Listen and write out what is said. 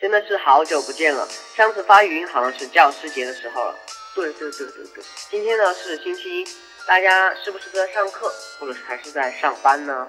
真的是好久不见了。上次发语音好像是教师节的时候了。对对对对对，今天呢是星期一，大家是不是在上课，或者是还是在上班呢？